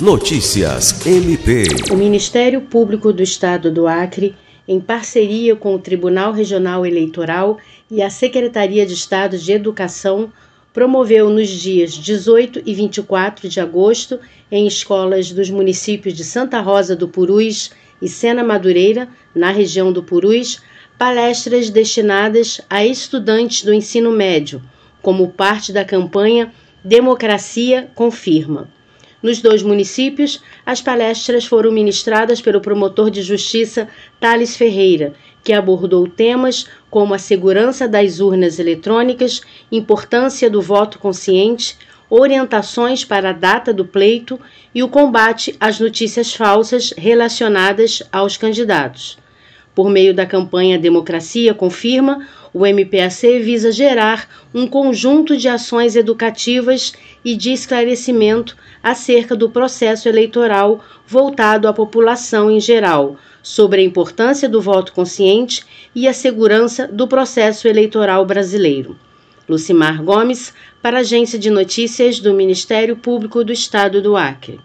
Notícias MP. O Ministério Público do Estado do Acre, em parceria com o Tribunal Regional Eleitoral e a Secretaria de Estado de Educação, promoveu nos dias 18 e 24 de agosto, em escolas dos municípios de Santa Rosa do Purus e Sena Madureira, na região do Purus, palestras destinadas a estudantes do ensino médio, como parte da campanha Democracia Confirma. Nos dois municípios, as palestras foram ministradas pelo promotor de justiça Thales Ferreira, que abordou temas como a segurança das urnas eletrônicas, importância do voto consciente, orientações para a data do pleito e o combate às notícias falsas relacionadas aos candidatos. Por meio da campanha Democracia Confirma, o MPAC visa gerar um conjunto de ações educativas e de esclarecimento acerca do processo eleitoral voltado à população em geral, sobre a importância do voto consciente e a segurança do processo eleitoral brasileiro. Lucimar Gomes, para a Agência de Notícias do Ministério Público do Estado do Acre.